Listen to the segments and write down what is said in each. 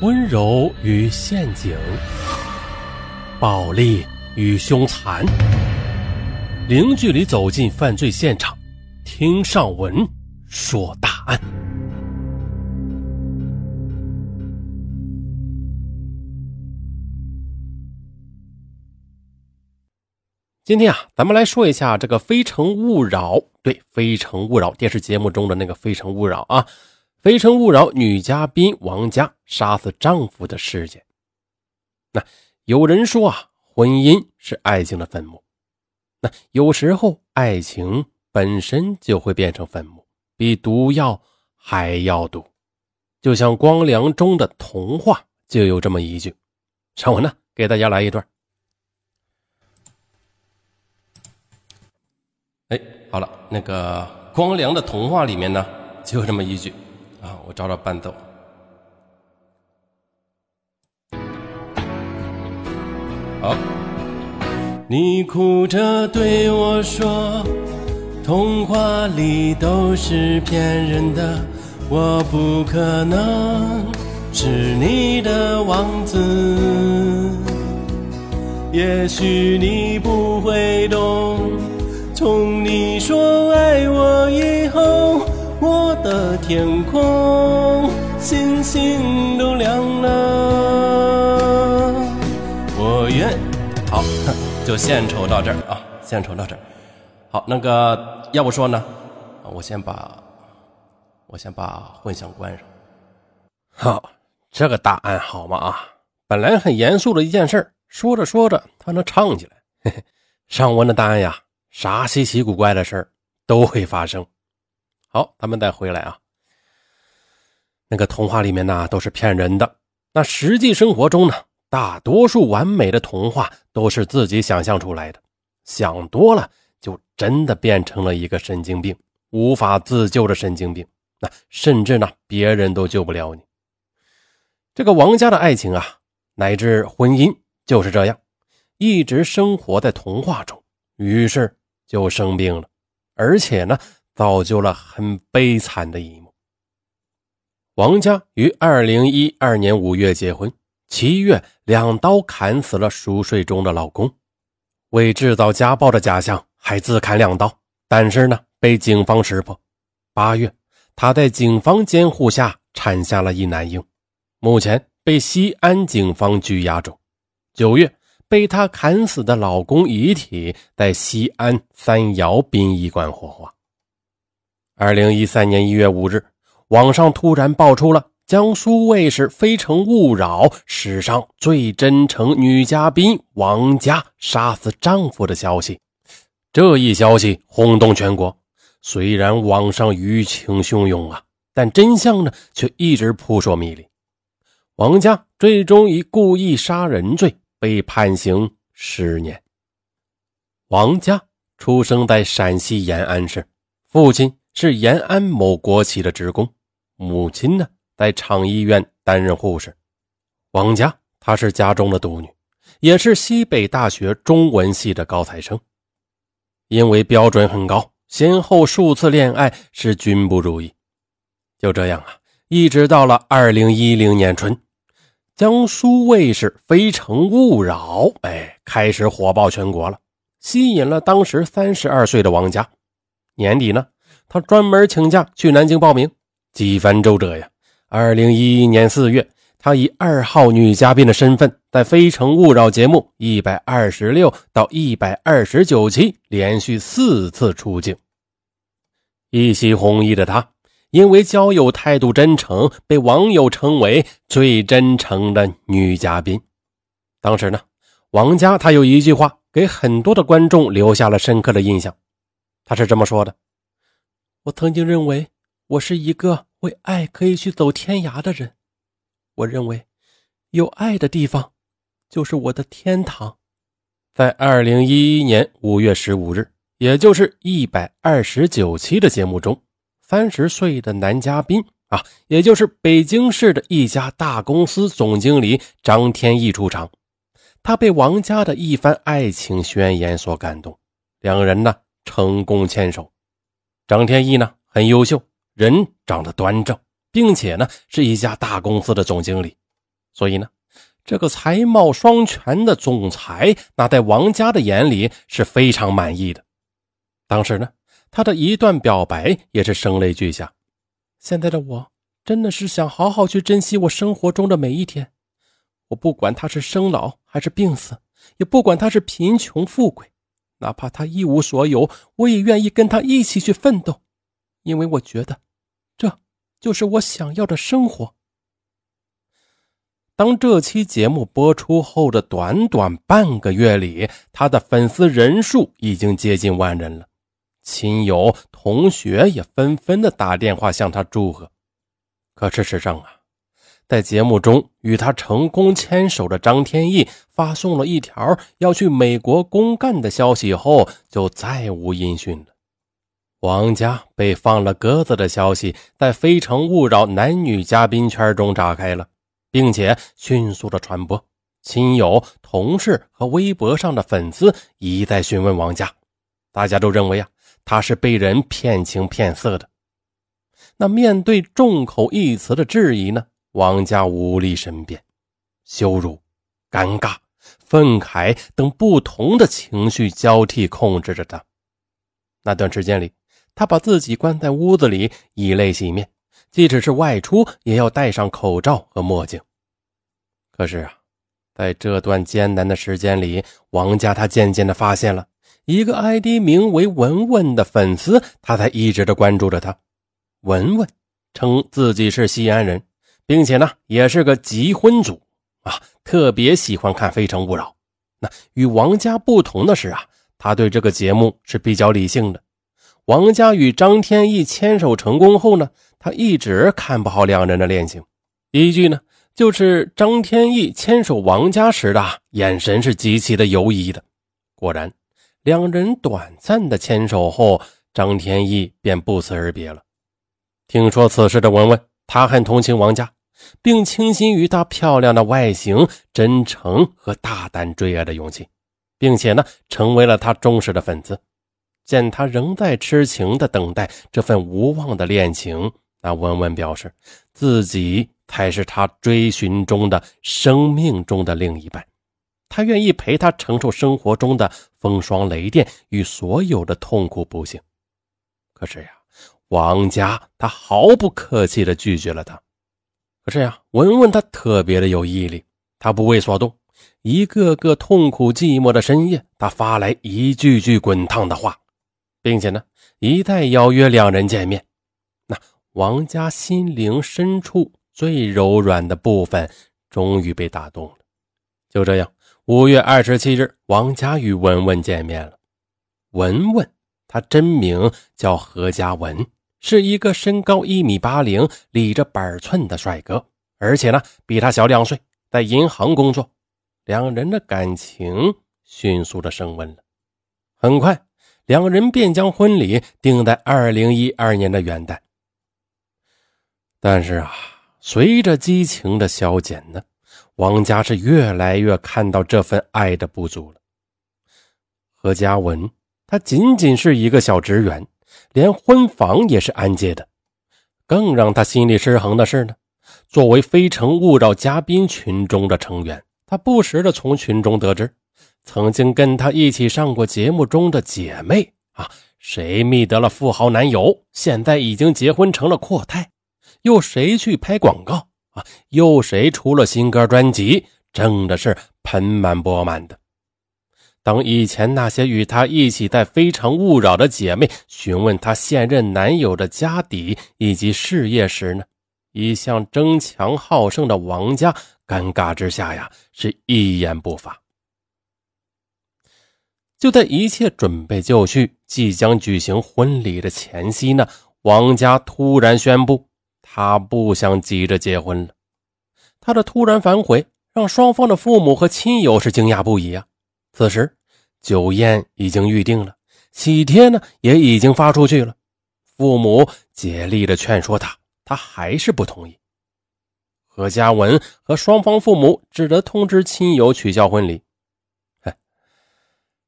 温柔与陷阱，暴力与凶残，零距离走进犯罪现场，听上文说大案。今天啊，咱们来说一下这个《非诚勿扰》对《非诚勿扰》电视节目中的那个《非诚勿扰》啊。《非诚勿扰》女嘉宾王佳杀死丈夫的事件。那有人说啊，婚姻是爱情的坟墓。那有时候爱情本身就会变成坟墓，比毒药还要毒。就像光良中的童话就有这么一句。上文呢，给大家来一段。哎，好了，那个光良的童话里面呢，就有这么一句。啊，我找找伴奏。好，你哭着对我说，童话里都是骗人的，我不可能是你的王子。也许你不会懂，天空，星星都亮了。我愿好，就献丑到这儿啊，献丑到这儿。好，那个要不说呢，我先把，我先把混响关上。好，这个答案好吗？啊，本来很严肃的一件事说着说着，他能唱起来。嘿嘿，上文的答案呀，啥稀奇古怪的事儿都会发生。好，咱们再回来啊。那个童话里面呢，都是骗人的。那实际生活中呢，大多数完美的童话都是自己想象出来的。想多了，就真的变成了一个神经病，无法自救的神经病。那甚至呢，别人都救不了你。这个王家的爱情啊，乃至婚姻就是这样，一直生活在童话中，于是就生病了，而且呢。造就了很悲惨的一幕。王家于二零一二年五月结婚，七月两刀砍死了熟睡中的老公，为制造家暴的假象，还自砍两刀，但是呢，被警方识破。八月，她在警方监护下产下了一男婴，目前被西安警方拘押中。九月，被她砍死的老公遗体在西安三窑殡仪馆火化。二零一三年一月五日，网上突然爆出了江苏卫视《非诚勿扰》史上最真诚女嘉宾王佳杀死丈夫的消息。这一消息轰动全国。虽然网上舆情汹涌啊，但真相呢却一直扑朔迷离。王佳最终以故意杀人罪被判刑十年。王佳出生在陕西延安市，父亲。是延安某国企的职工，母亲呢在厂医院担任护士。王佳她是家中的独女，也是西北大学中文系的高材生。因为标准很高，先后数次恋爱是均不如意。就这样啊，一直到了二零一零年春，江苏卫视《非诚勿扰》哎开始火爆全国了，吸引了当时三十二岁的王佳。年底呢。他专门请假去南京报名，几番周折呀。二零一一年四月，他以二号女嘉宾的身份，在《非诚勿扰》节目一百二十六到一百二十九期连续四次出镜。一袭红衣的她，因为交友态度真诚，被网友称为最真诚的女嘉宾。当时呢，王佳她有一句话，给很多的观众留下了深刻的印象。她是这么说的。我曾经认为我是一个为爱可以去走天涯的人，我认为有爱的地方就是我的天堂。在二零一一年五月十五日，也就是一百二十九期的节目中，三十岁的男嘉宾啊，也就是北京市的一家大公司总经理张天翼出场，他被王佳的一番爱情宣言所感动，两人呢成功牵手。张天翼呢很优秀，人长得端正，并且呢是一家大公司的总经理。所以呢，这个才貌双全的总裁，那在王家的眼里是非常满意的。当时呢，他的一段表白也是声泪俱下。现在的我真的是想好好去珍惜我生活中的每一天。我不管他是生老还是病死，也不管他是贫穷富贵，哪怕他一无所有，我也愿意跟他一起去奋斗，因为我觉得就是我想要的生活。当这期节目播出后的短短半个月里，他的粉丝人数已经接近万人了，亲友、同学也纷纷的打电话向他祝贺。可事实上啊，在节目中与他成功牵手的张天翼发送了一条要去美国公干的消息后，就再无音讯了。王家被放了鸽子的消息在《非诚勿扰》男女嘉宾圈中炸开了。并且迅速的传播，亲友、同事和微博上的粉丝一再询问王佳，大家都认为啊，他是被人骗情骗色的。那面对众口一词的质疑呢，王佳无力申辩，羞辱、尴尬、愤慨等不同的情绪交替控制着他。那段时间里，他把自己关在屋子里，以泪洗面。即使是外出，也要戴上口罩和墨镜。可是啊，在这段艰难的时间里，王家他渐渐的发现了一个 ID 名为“文文”的粉丝，他才一直的关注着他。文文称自己是西安人，并且呢，也是个极婚族啊，特别喜欢看《非诚勿扰》。那与王家不同的是啊，他对这个节目是比较理性的。王佳与张天翼牵手成功后呢？他一直看不好两人的恋情，依据呢就是张天翼牵手王佳时的眼神是极其的犹疑的。果然，两人短暂的牵手后，张天翼便不辞而别了。听说此事的文文，他很同情王佳，并倾心于她漂亮的外形、真诚和大胆追爱的勇气，并且呢成为了他忠实的粉丝。见他仍在痴情的等待这份无望的恋情。那文文表示，自己才是他追寻中的生命中的另一半，他愿意陪他承受生活中的风霜雷电与所有的痛苦不幸。可是呀，王家他毫不客气地拒绝了他。可是呀，文文他特别的有毅力，他不为所动。一个个痛苦寂寞的深夜，他发来一句句滚烫的话，并且呢，一再邀约两人见面。那王家心灵深处最柔软的部分终于被打动了。就这样，五月二十七日，王家与文文见面了。文文，他真名叫何家文，是一个身高一米八零、理着板寸的帅哥，而且呢，比他小两岁，在银行工作。两人的感情迅速的升温了。很快，两人便将婚礼定在二零一二年的元旦。但是啊，随着激情的消减呢，王家是越来越看到这份爱的不足了。何嘉文，他仅仅是一个小职员，连婚房也是安借的。更让他心里失衡的是呢，作为《非诚勿扰》嘉宾群中的成员，他不时的从群中得知，曾经跟他一起上过节目中的姐妹啊，谁觅得了富豪男友，现在已经结婚成了阔太。又谁去拍广告啊？又谁出了新歌专辑，挣的是盆满钵满的。当以前那些与他一起在《非诚勿扰》的姐妹询问他现任男友的家底以及事业时呢，一向争强好胜的王家尴尬之下呀，是一言不发。就在一切准备就绪、即将举行婚礼的前夕呢，王佳突然宣布。他不想急着结婚了，他的突然反悔让双方的父母和亲友是惊讶不已啊。此时酒宴已经预定了，喜帖呢也已经发出去了，父母竭力的劝说他，他还是不同意。何嘉文和双方父母只得通知亲友取消婚礼。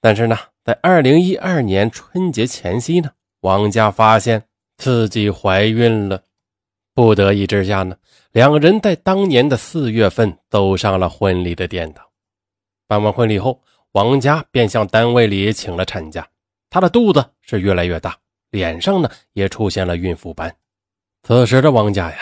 但是呢，在二零一二年春节前夕呢，王家发现自己怀孕了。不得已之下呢，两人在当年的四月份走上了婚礼的殿堂。办完婚礼后，王家便向单位里请了产假。她的肚子是越来越大，脸上呢也出现了孕妇斑。此时的王家呀，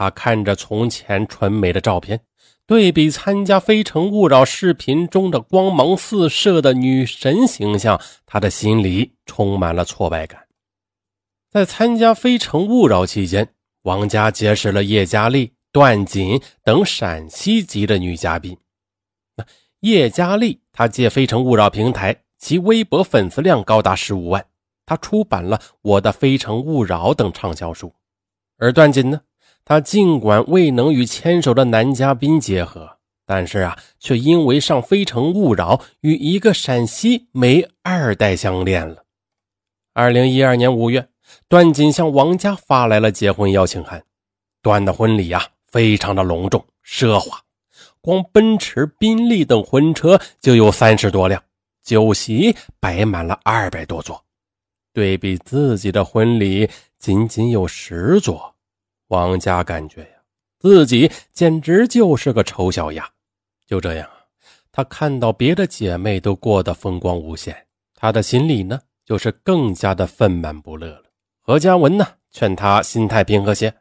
他看着从前纯美的照片，对比参加《非诚勿扰》视频中的光芒四射的女神形象，他的心里充满了挫败感。在参加《非诚勿扰》期间，王佳结识了叶佳丽、段锦等陕西籍的女嘉宾。叶佳丽，她借《非诚勿扰》平台，其微博粉丝量高达十五万，她出版了《我的非诚勿扰》等畅销书。而段锦呢，他尽管未能与牵手的男嘉宾结合，但是啊，却因为上《非诚勿扰》，与一个陕西煤二代相恋了。二零一二年五月。段锦向王家发来了结婚邀请函。段的婚礼呀，非常的隆重奢华，光奔驰、宾利等婚车就有三十多辆，酒席摆满了二百多桌。对比自己的婚礼，仅仅有十桌，王家感觉呀，自己简直就是个丑小鸭。就这样啊，他看到别的姐妹都过得风光无限，他的心里呢，就是更加的愤懑不乐了。何嘉文呢？劝他心态平和些，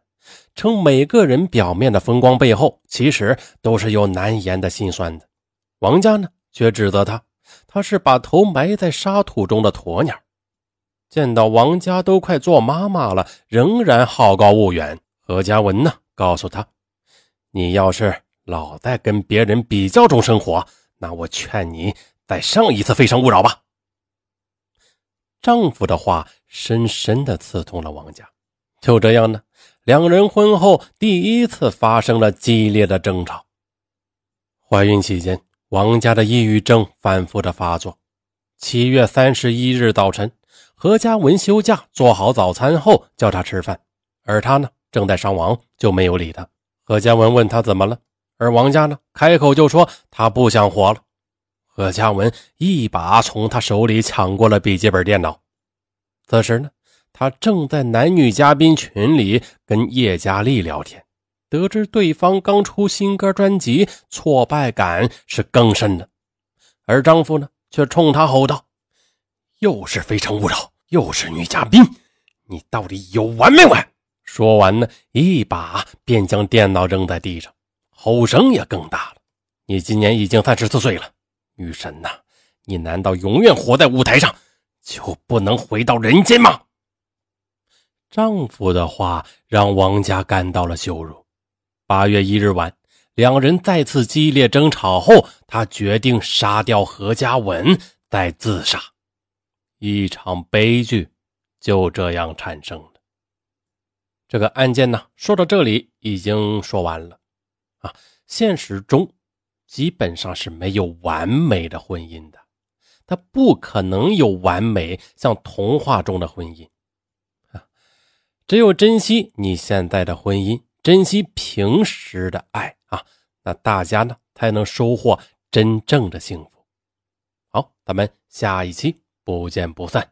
称每个人表面的风光背后，其实都是有难言的心酸的。王家呢，却指责他，他是把头埋在沙土中的鸵鸟。见到王家都快做妈妈了，仍然好高骛远。何嘉文呢，告诉他，你要是老在跟别人比较中生活，那我劝你再上一次《非诚勿扰》吧。丈夫的话深深的刺痛了王家。就这样呢，两人婚后第一次发生了激烈的争吵。怀孕期间，王家的抑郁症反复的发作。七月三十一日早晨，何嘉文休假做好早餐后叫他吃饭，而他呢正在上网，就没有理他。何嘉文问他怎么了，而王家呢开口就说他不想活了。何嘉文一把从他手里抢过了笔记本电脑。此时呢，他正在男女嘉宾群里跟叶佳丽聊天，得知对方刚出新歌专辑，挫败感是更深的。而丈夫呢，却冲他吼道：“又是非诚勿扰，又是女嘉宾，你到底有完没完？”说完呢，一把便将电脑扔在地上，吼声也更大了：“你今年已经三十四岁了。”女神呐，你难道永远活在舞台上，就不能回到人间吗？丈夫的话让王家感到了羞辱。八月一日晚，两人再次激烈争吵后，她决定杀掉何家文，再自杀。一场悲剧就这样产生了。这个案件呢，说到这里已经说完了啊，现实中。基本上是没有完美的婚姻的，他不可能有完美像童话中的婚姻啊！只有珍惜你现在的婚姻，珍惜平时的爱啊，那大家呢才能收获真正的幸福。好，咱们下一期不见不散。